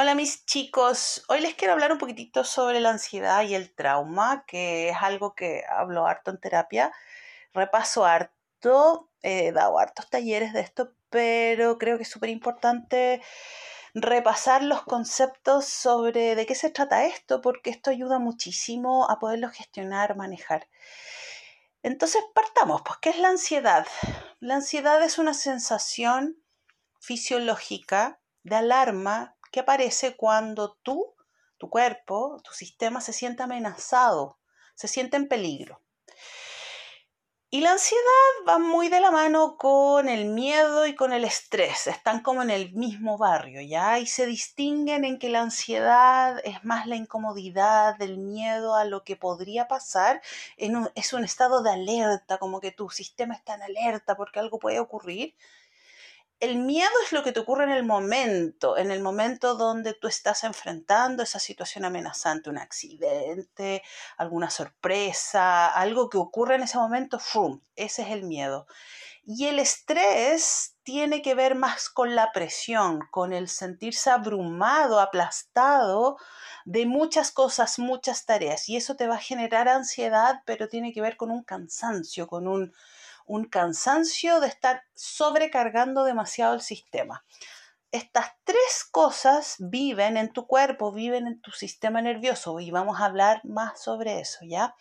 Hola mis chicos, hoy les quiero hablar un poquitito sobre la ansiedad y el trauma, que es algo que hablo harto en terapia. Repaso harto, he dado hartos talleres de esto, pero creo que es súper importante repasar los conceptos sobre de qué se trata esto, porque esto ayuda muchísimo a poderlo gestionar, manejar. Entonces partamos, pues, ¿qué es la ansiedad? La ansiedad es una sensación fisiológica de alarma que aparece cuando tú, tu cuerpo, tu sistema se siente amenazado, se siente en peligro. Y la ansiedad va muy de la mano con el miedo y con el estrés, están como en el mismo barrio, ¿ya? Y se distinguen en que la ansiedad es más la incomodidad, del miedo a lo que podría pasar, es un estado de alerta, como que tu sistema está en alerta porque algo puede ocurrir, el miedo es lo que te ocurre en el momento, en el momento donde tú estás enfrentando esa situación amenazante, un accidente, alguna sorpresa, algo que ocurre en ese momento, ¡fum! Ese es el miedo. Y el estrés tiene que ver más con la presión, con el sentirse abrumado, aplastado de muchas cosas, muchas tareas. Y eso te va a generar ansiedad, pero tiene que ver con un cansancio, con un un cansancio de estar sobrecargando demasiado el sistema. Estas tres cosas viven en tu cuerpo, viven en tu sistema nervioso y vamos a hablar más sobre eso, ¿ya?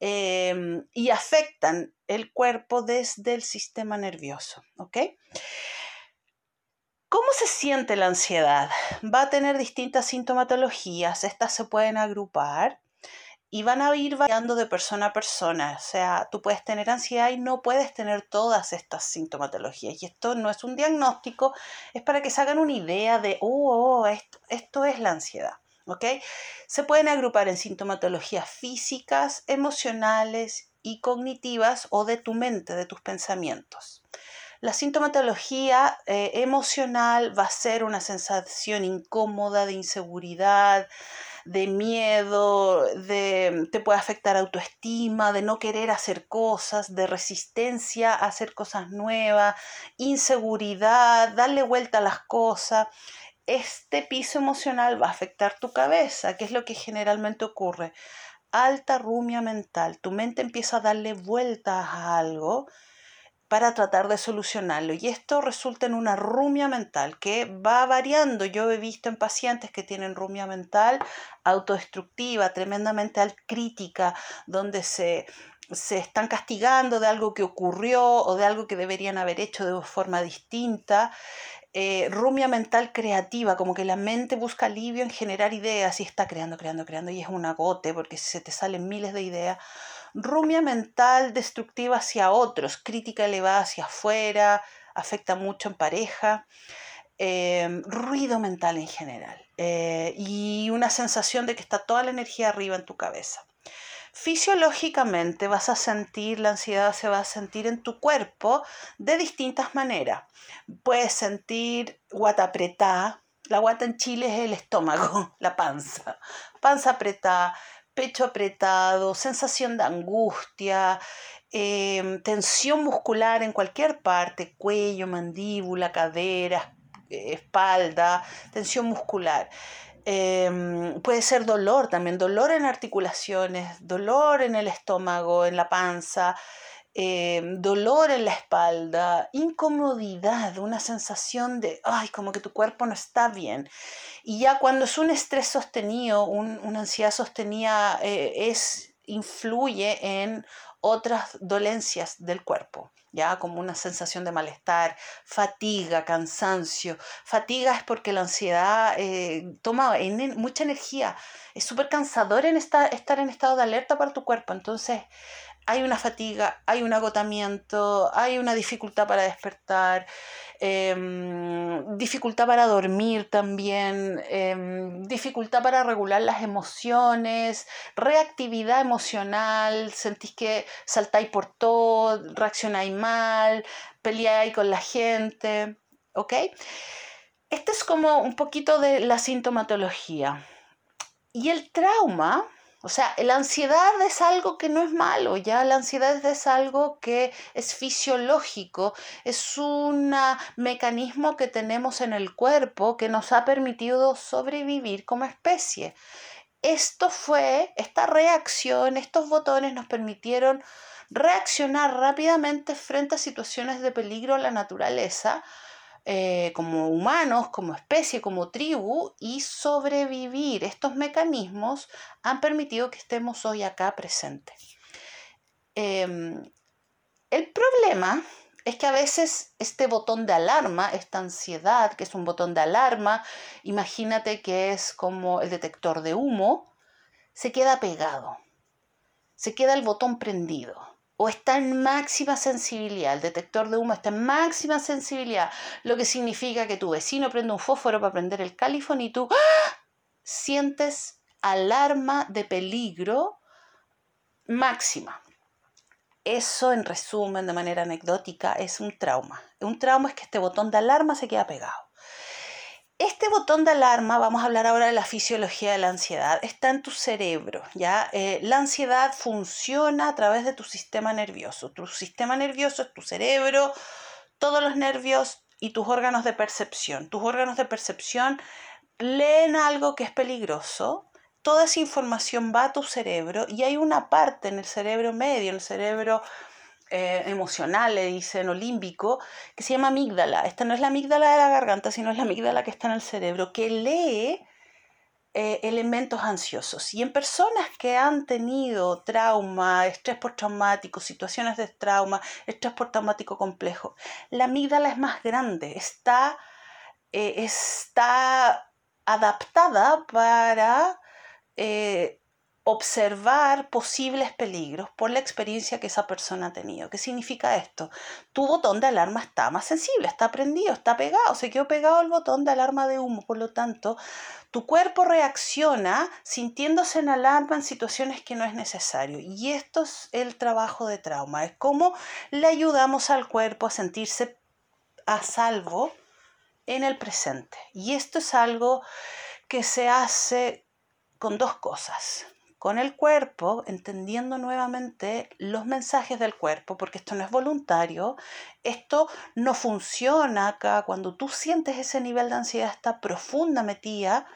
Em, y afectan el cuerpo desde el sistema nervioso, ¿ok? ¿Cómo se siente la ansiedad? Va a tener distintas sintomatologías, estas se pueden agrupar y van a ir variando de persona a persona. O sea, tú puedes tener ansiedad y no puedes tener todas estas sintomatologías. Y esto no es un diagnóstico, es para que se hagan una idea de, oh, oh esto, es la ansiedad. ¿Ok? Se pueden agrupar en sintomatologías físicas, emocionales y cognitivas o de tu mente, de tus pensamientos. La sintomatología eh, emocional va a ser una sensación incómoda de inseguridad, de miedo, de te puede afectar autoestima, de no querer hacer cosas, de resistencia a hacer cosas nuevas, inseguridad, darle vuelta a las cosas. Este piso emocional va a afectar tu cabeza, que es lo que generalmente ocurre. Alta rumia mental, tu mente empieza a darle vueltas a algo para tratar de solucionarlo. Y esto resulta en una rumia mental que va variando. Yo he visto en pacientes que tienen rumia mental autodestructiva, tremendamente crítica, donde se, se están castigando de algo que ocurrió o de algo que deberían haber hecho de forma distinta. Eh, rumia mental creativa, como que la mente busca alivio en generar ideas y está creando, creando, creando y es un agote porque se te salen miles de ideas rumia mental destructiva hacia otros, crítica elevada hacia afuera, afecta mucho en pareja, em, ruido mental en general eh, y una sensación de que está toda la energía arriba en tu cabeza. Fisiológicamente vas a sentir, la ansiedad se va a sentir en tu cuerpo de distintas maneras. Puedes sentir guata apretada, la guata en Chile es el estómago, la panza, panza apretada, pecho apretado, sensación de angustia, em, tensión muscular en cualquier parte, cuello, mandíbula, cadera, espalda, tensión muscular. Em, puede ser dolor también, dolor en articulaciones, dolor en el estómago, en la panza, em, dolor en la espalda, incomodidad, una sensación de, ay, como que tu cuerpo no está bien. Y ya cuando es un estrés sostenido, una ansiedad sostenida, eh, es, influye en otras dolencias del cuerpo, ya como una sensación de malestar, fatiga, cansancio. Fatiga es porque la ansiedad eh, toma mucha energía, es súper cansador en estar en estado de alerta para tu cuerpo, entonces hay una fatiga, hay un agotamiento, hay una dificultad para despertar, em, dificultad para dormir también, em, dificultad para regular las emociones, reactividad emocional, sentís que saltáis por todo, reaccionáis mal, peleáis con la gente, ¿ok? Este es como un poquito de la sintomatología. Y el trauma O sea, la ansiedad es algo que no es malo, ya la ansiedad es algo que es fisiológico, es un mecanismo que tenemos en el cuerpo que nos ha permitido sobrevivir como especie. Esto fue, esta reacción, estos botones nos permitieron reaccionar rápidamente frente a situaciones de peligro a la naturaleza, eh, como humanos, como especie, como tribu, y sobrevivir. Estos mecanismos han permitido que estemos hoy acá presentes. Em, el problema es que a veces este botón de alarma, esta ansiedad, que es un botón de alarma, imagínate que es como el detector de humo, se queda pegado, se queda el botón prendido o está en máxima sensibilidad, el detector de humo está en máxima sensibilidad, lo que significa que tu vecino prende un fósforo para prender el califón y tú ¡ah! sientes alarma de peligro máxima. Eso, en resumen, de manera anecdótica, es un trauma. Un trauma es que este botón de alarma se queda pegado. Este botón de alarma, vamos a hablar ahora de la fisiología de la ansiedad, está en tu cerebro, ¿ya? Eh, la ansiedad funciona a través de tu sistema nervioso. Tu sistema nervioso es tu cerebro, todos los nervios y tus órganos de percepción. Tus órganos de percepción leen algo que es peligroso, toda esa información va a tu cerebro y hay una parte en el cerebro medio, en el cerebro eh, emocional, le dicen, que se llama amígdala. Esta no es la amígdala de la garganta, sino es la amígdala que está en el cerebro, que lee eh, elementos ansiosos. Y en personas que han tenido trauma, estrés postraumático, situaciones de trauma, estrés postraumático complejo, la amígdala es más grande, está, eh, está adaptada para observar posibles peligros por la experiencia que esa persona ha tenido. ¿Qué significa esto? Tu botón de alarma está más sensible, está prendido, está pegado, se quedó pegado el botón de alarma de humo, por lo tanto, tu cuerpo reacciona sintiéndose en alarma en situaciones que no es necesario. Y esto es el trabajo de trauma, es cómo le ayudamos al cuerpo a sentirse a salvo en el presente. Y esto es algo que se hace con dos cosas con el cuerpo, entendiendo nuevamente los mensajes del cuerpo, porque esto no es voluntario, esto no funciona acá. Cuando tú sientes ese nivel de ansiedad, está profunda metida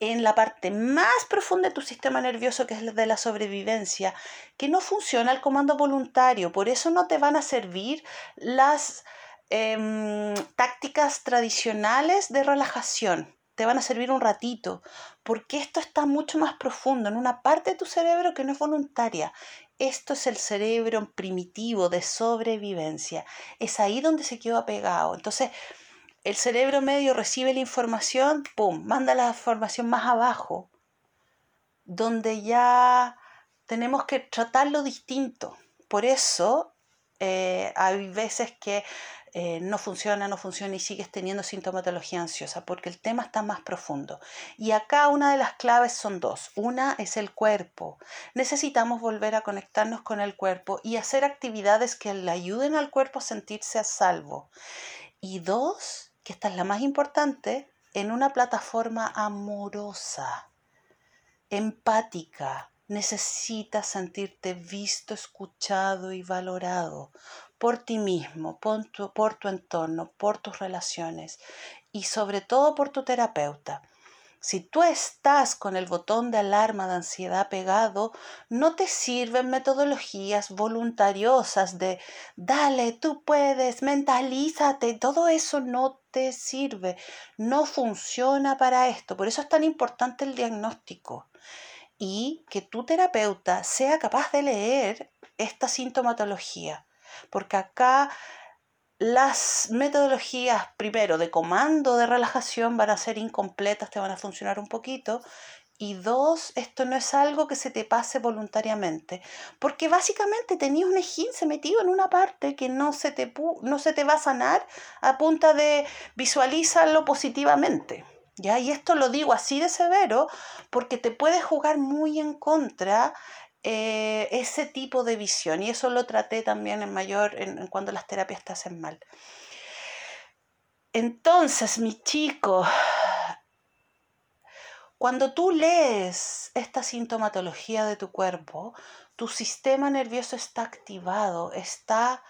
en la parte más profunda de tu sistema nervioso, que es la de la sobrevivencia, que no funciona el comando voluntario, por eso no te van a servir las em, tácticas tradicionales de relajación te van a servir un ratito, porque esto está mucho más profundo, en una parte de tu cerebro que no es voluntaria. Esto es el cerebro primitivo de sobrevivencia. Es ahí donde se quedó apegado. Entonces, el cerebro medio recibe la información, ¡pum!, manda la información más abajo, donde ya tenemos que tratarlo distinto. Por eso eh, hay veces que eh, no funciona, no funciona y sigues teniendo sintomatología ansiosa, porque el tema está más profundo. Y acá una de las claves son dos. Una es el cuerpo. Necesitamos volver a conectarnos con el cuerpo y hacer actividades que le ayuden al cuerpo a sentirse a salvo. Y dos, que esta es la más importante, en una plataforma amorosa, empática, necesitas sentirte visto, escuchado y valorado por ti mismo, por tu, por tu entorno, por tus relaciones y sobre todo por tu terapeuta. Si tú estás con el botón de alarma de ansiedad pegado, no te sirven metodologías voluntariosas de dale, tú puedes, mentalízate, todo eso no te sirve, no funciona para esto. Por eso es tan importante el diagnóstico y que tu terapeuta sea capaz de leer esta sintomatología porque acá las metodologías, primero, de comando de relajación van a ser incompletas, te van a funcionar un poquito. Y dos, esto no es algo que se te pase voluntariamente, porque básicamente tenías un se metido en una parte que no se te, no se te va a sanar a punta de visualizarlo positivamente. ¿Ya? Y esto lo digo así de severo porque te puede jugar muy en contra eh, ese tipo de visión y eso lo traté también en mayor en, cuando las terapias te hacen mal. Entonces, mi chico, Cuando tú lees esta sintomatología de tu cuerpo, tu sistema nervioso está activado, está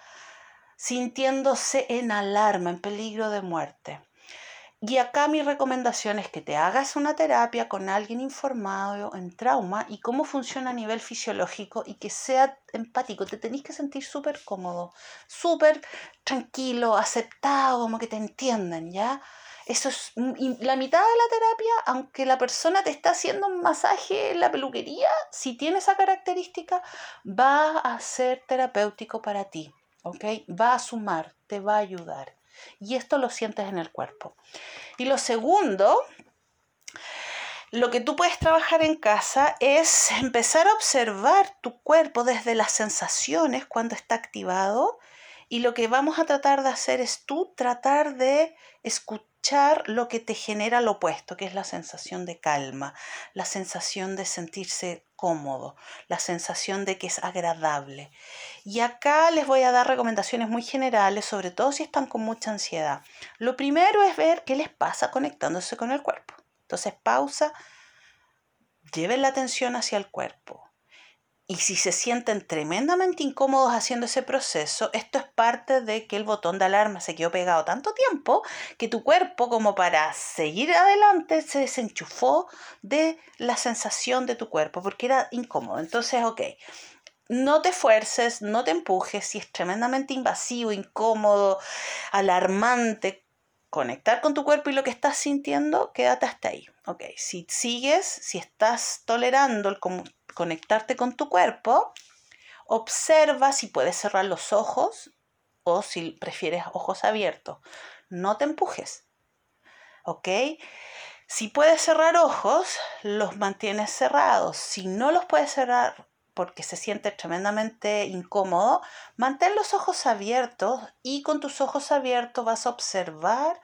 sintiéndose en alarma, en peligro de muerte. Y acá mi recomendación es que te hagas una terapia con alguien informado en trauma y cómo funciona a nivel fisiológico y que sea empático. Te tenés que sentir súper cómodo, súper tranquilo, aceptado, como que te entiendan, ¿ya? Eso es la mitad de la terapia, aunque la persona te está haciendo un masaje en la peluquería, si tiene esa característica, va a ser terapéutico para ti, ¿ok? Va a sumar, te va a ayudar y esto lo sientes en el cuerpo. Y lo segundo, lo que tú puedes trabajar en casa es empezar a observar tu cuerpo desde las sensaciones cuando está activado y lo que vamos a tratar de hacer es tú tratar de escuchar lo que te genera lo opuesto, que es la sensación de calma, la sensación de sentirse cómodo, la sensación de que es agradable. Y acá les voy a dar recomendaciones muy generales, sobre todo si están con mucha ansiedad. Lo primero es ver qué les pasa conectándose con el cuerpo. Entonces pausa, lleven la atención hacia el cuerpo. Y si se sienten tremendamente incómodos haciendo ese proceso, esto es parte de que el botón de alarma se quedó pegado tanto tiempo que tu cuerpo, como para seguir adelante, se desenchufó de la sensación de tu cuerpo porque era incómodo. Entonces, ok, no te fuerces, no te empujes, si es tremendamente invasivo, incómodo, alarmante, conectar con tu cuerpo y lo que estás sintiendo, quédate hasta ahí. Ok, si sigues, si estás tolerando el conectarte con tu cuerpo, observa si puedes cerrar los ojos o si prefieres ojos abiertos. No te empujes. ¿Ok? Si puedes cerrar ojos, los mantienes cerrados. Si no los puedes cerrar porque se siente tremendamente incómodo, mantén los ojos abiertos y con tus ojos abiertos vas a observar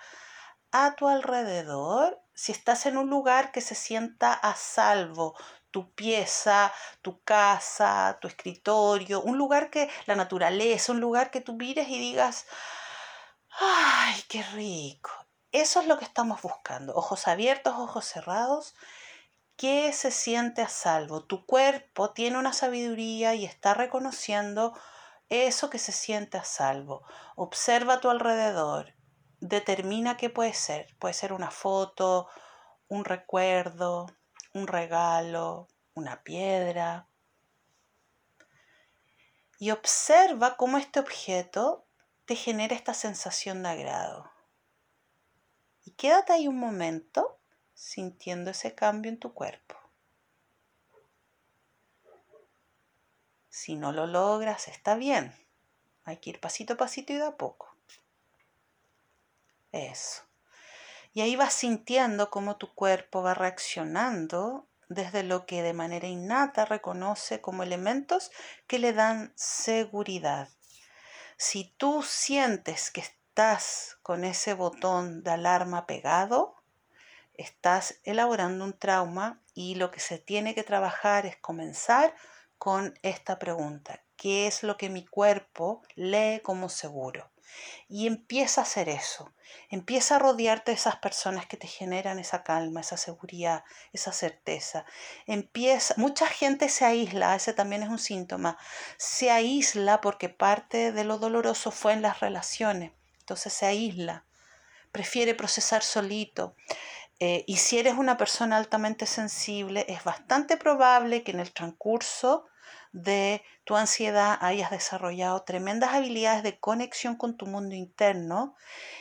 a tu alrededor si estás en un lugar que se sienta a salvo, tu pieza, tu casa, tu escritorio, un lugar que la naturaleza, un lugar que tú mires y digas, ay, qué rico. Eso es lo que estamos buscando, ojos abiertos, ojos cerrados. ¿Qué se siente a salvo? Tu cuerpo tiene una sabiduría y está reconociendo eso que se siente a salvo. Observa a tu alrededor, determina qué puede ser. Puede ser una foto, un recuerdo, un regalo, una piedra. Y observa cómo este objeto te genera esta sensación de agrado. Y quédate ahí un momento sintiendo ese cambio en tu cuerpo. Si no lo logras, está bien. Hay que ir pasito a pasito y de a poco. Eso. Y ahí vas sintiendo cómo tu cuerpo va reaccionando desde lo que de manera innata reconoce como elementos que le dan seguridad. Si tú sientes que estás con ese botón de alarma pegado, estás elaborando un trauma y lo que se tiene que trabajar es comenzar con esta pregunta. ¿Qué es lo que mi cuerpo lee como seguro? Y empieza a hacer eso. Empieza a rodearte de esas personas que te generan esa calma, esa seguridad, esa certeza. Empieza, mucha gente se aísla, ese también es un síntoma. Se aísla porque parte de lo doloroso fue en las relaciones. Entonces se aísla. Prefiere procesar solito. Eh, y si eres una persona altamente sensible, es bastante probable que en el transcurso de tu ansiedad hayas desarrollado tremendas habilidades de conexión con tu mundo interno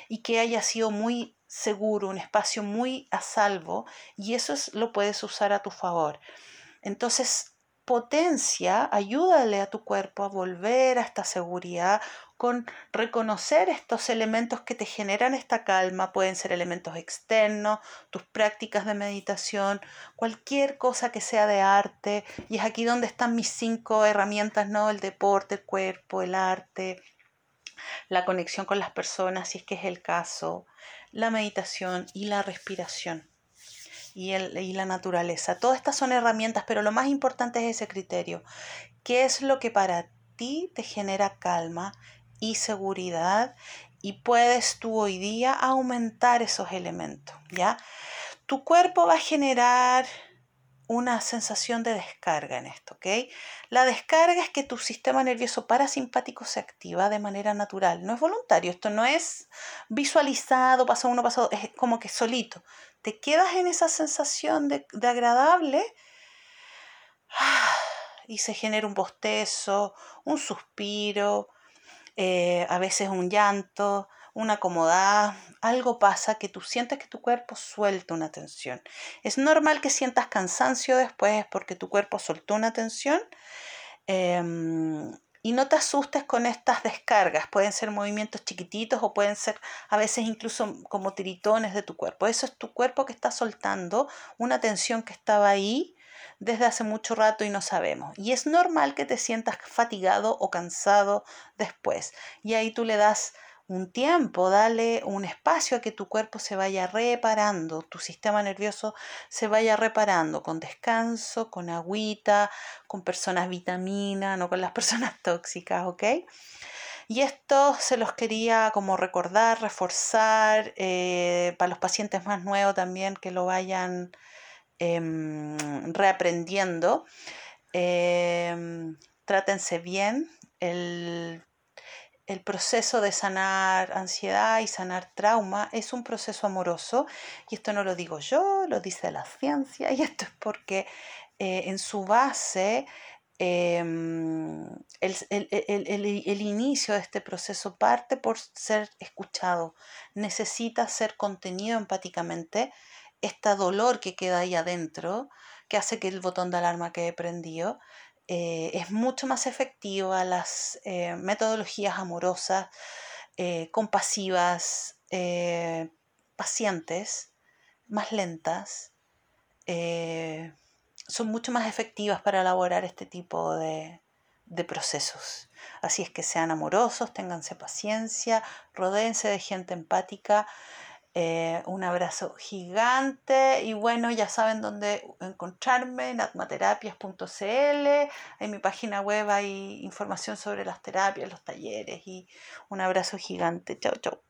y que haya sido muy seguro, un espacio muy a salvo y eso lo puedes usar a tu favor. Entonces, potencia, ayúdale a tu cuerpo a volver a esta seguridad con reconocer estos elementos que te generan esta calma, pueden ser elementos externos, tus prácticas de meditación, cualquier cosa que sea de arte, y es aquí donde están mis cinco herramientas, ¿no? El deporte, el cuerpo, el arte, la conexión con las personas, si es que es el caso, la meditación y la respiración y, el, y la naturaleza. Todas estas son herramientas, pero lo más importante es ese criterio. ¿Qué es lo que para ti te genera calma y seguridad? Y puedes tú hoy día aumentar esos elementos, ¿ya? tu cuerpo va a generar una sensación de descarga en esto, ¿ok? La descarga es que tu sistema nervioso parasimpático se activa de manera natural, no es voluntario, esto no es visualizado, paso uno, paso es como que solito. Te quedas en esa sensación de, agradable y se genera un bostezo, un suspiro, eh, a veces un llanto, una acomodada, algo pasa que tú sientes que tu cuerpo suelta una tensión. Es normal que sientas cansancio después porque tu cuerpo soltó una tensión. Em, y no te asustes con estas descargas. Pueden ser movimientos chiquititos o pueden ser a veces incluso como tiritones de tu cuerpo. Eso es tu cuerpo que está soltando una tensión que estaba ahí desde hace mucho rato y no sabemos. Y es normal que te sientas fatigado o cansado después. Y ahí tú le das un tiempo, dale un espacio a que tu cuerpo se vaya reparando, tu sistema nervioso se vaya reparando con descanso, con agüita, con personas vitamina, no con las personas tóxicas, ¿ok? Y esto se los quería como recordar, reforzar eh, para los pacientes más nuevos también que lo vayan em, reaprendiendo. Em, trátense bien. El el proceso de sanar ansiedad y sanar trauma es un proceso amoroso y esto no lo digo yo, lo dice la ciencia y esto es porque eh, en su base em, el, inicio de este proceso parte por ser escuchado, necesita ser contenido empáticamente, este dolor que queda ahí adentro, que hace que el botón de alarma quede prendido, eh, es mucho más efectiva las eh, metodologías amorosas, eh, compasivas, pacientes, más lentas, son mucho más efectivas para elaborar este tipo de, de procesos. Así es que sean amorosos, ténganse paciencia, rodéense de gente empática eh, un abrazo gigante y bueno, ya saben dónde encontrarme en atmaterapias.cl. En mi página web hay información sobre las terapias, los talleres y un abrazo gigante. Chao, chao.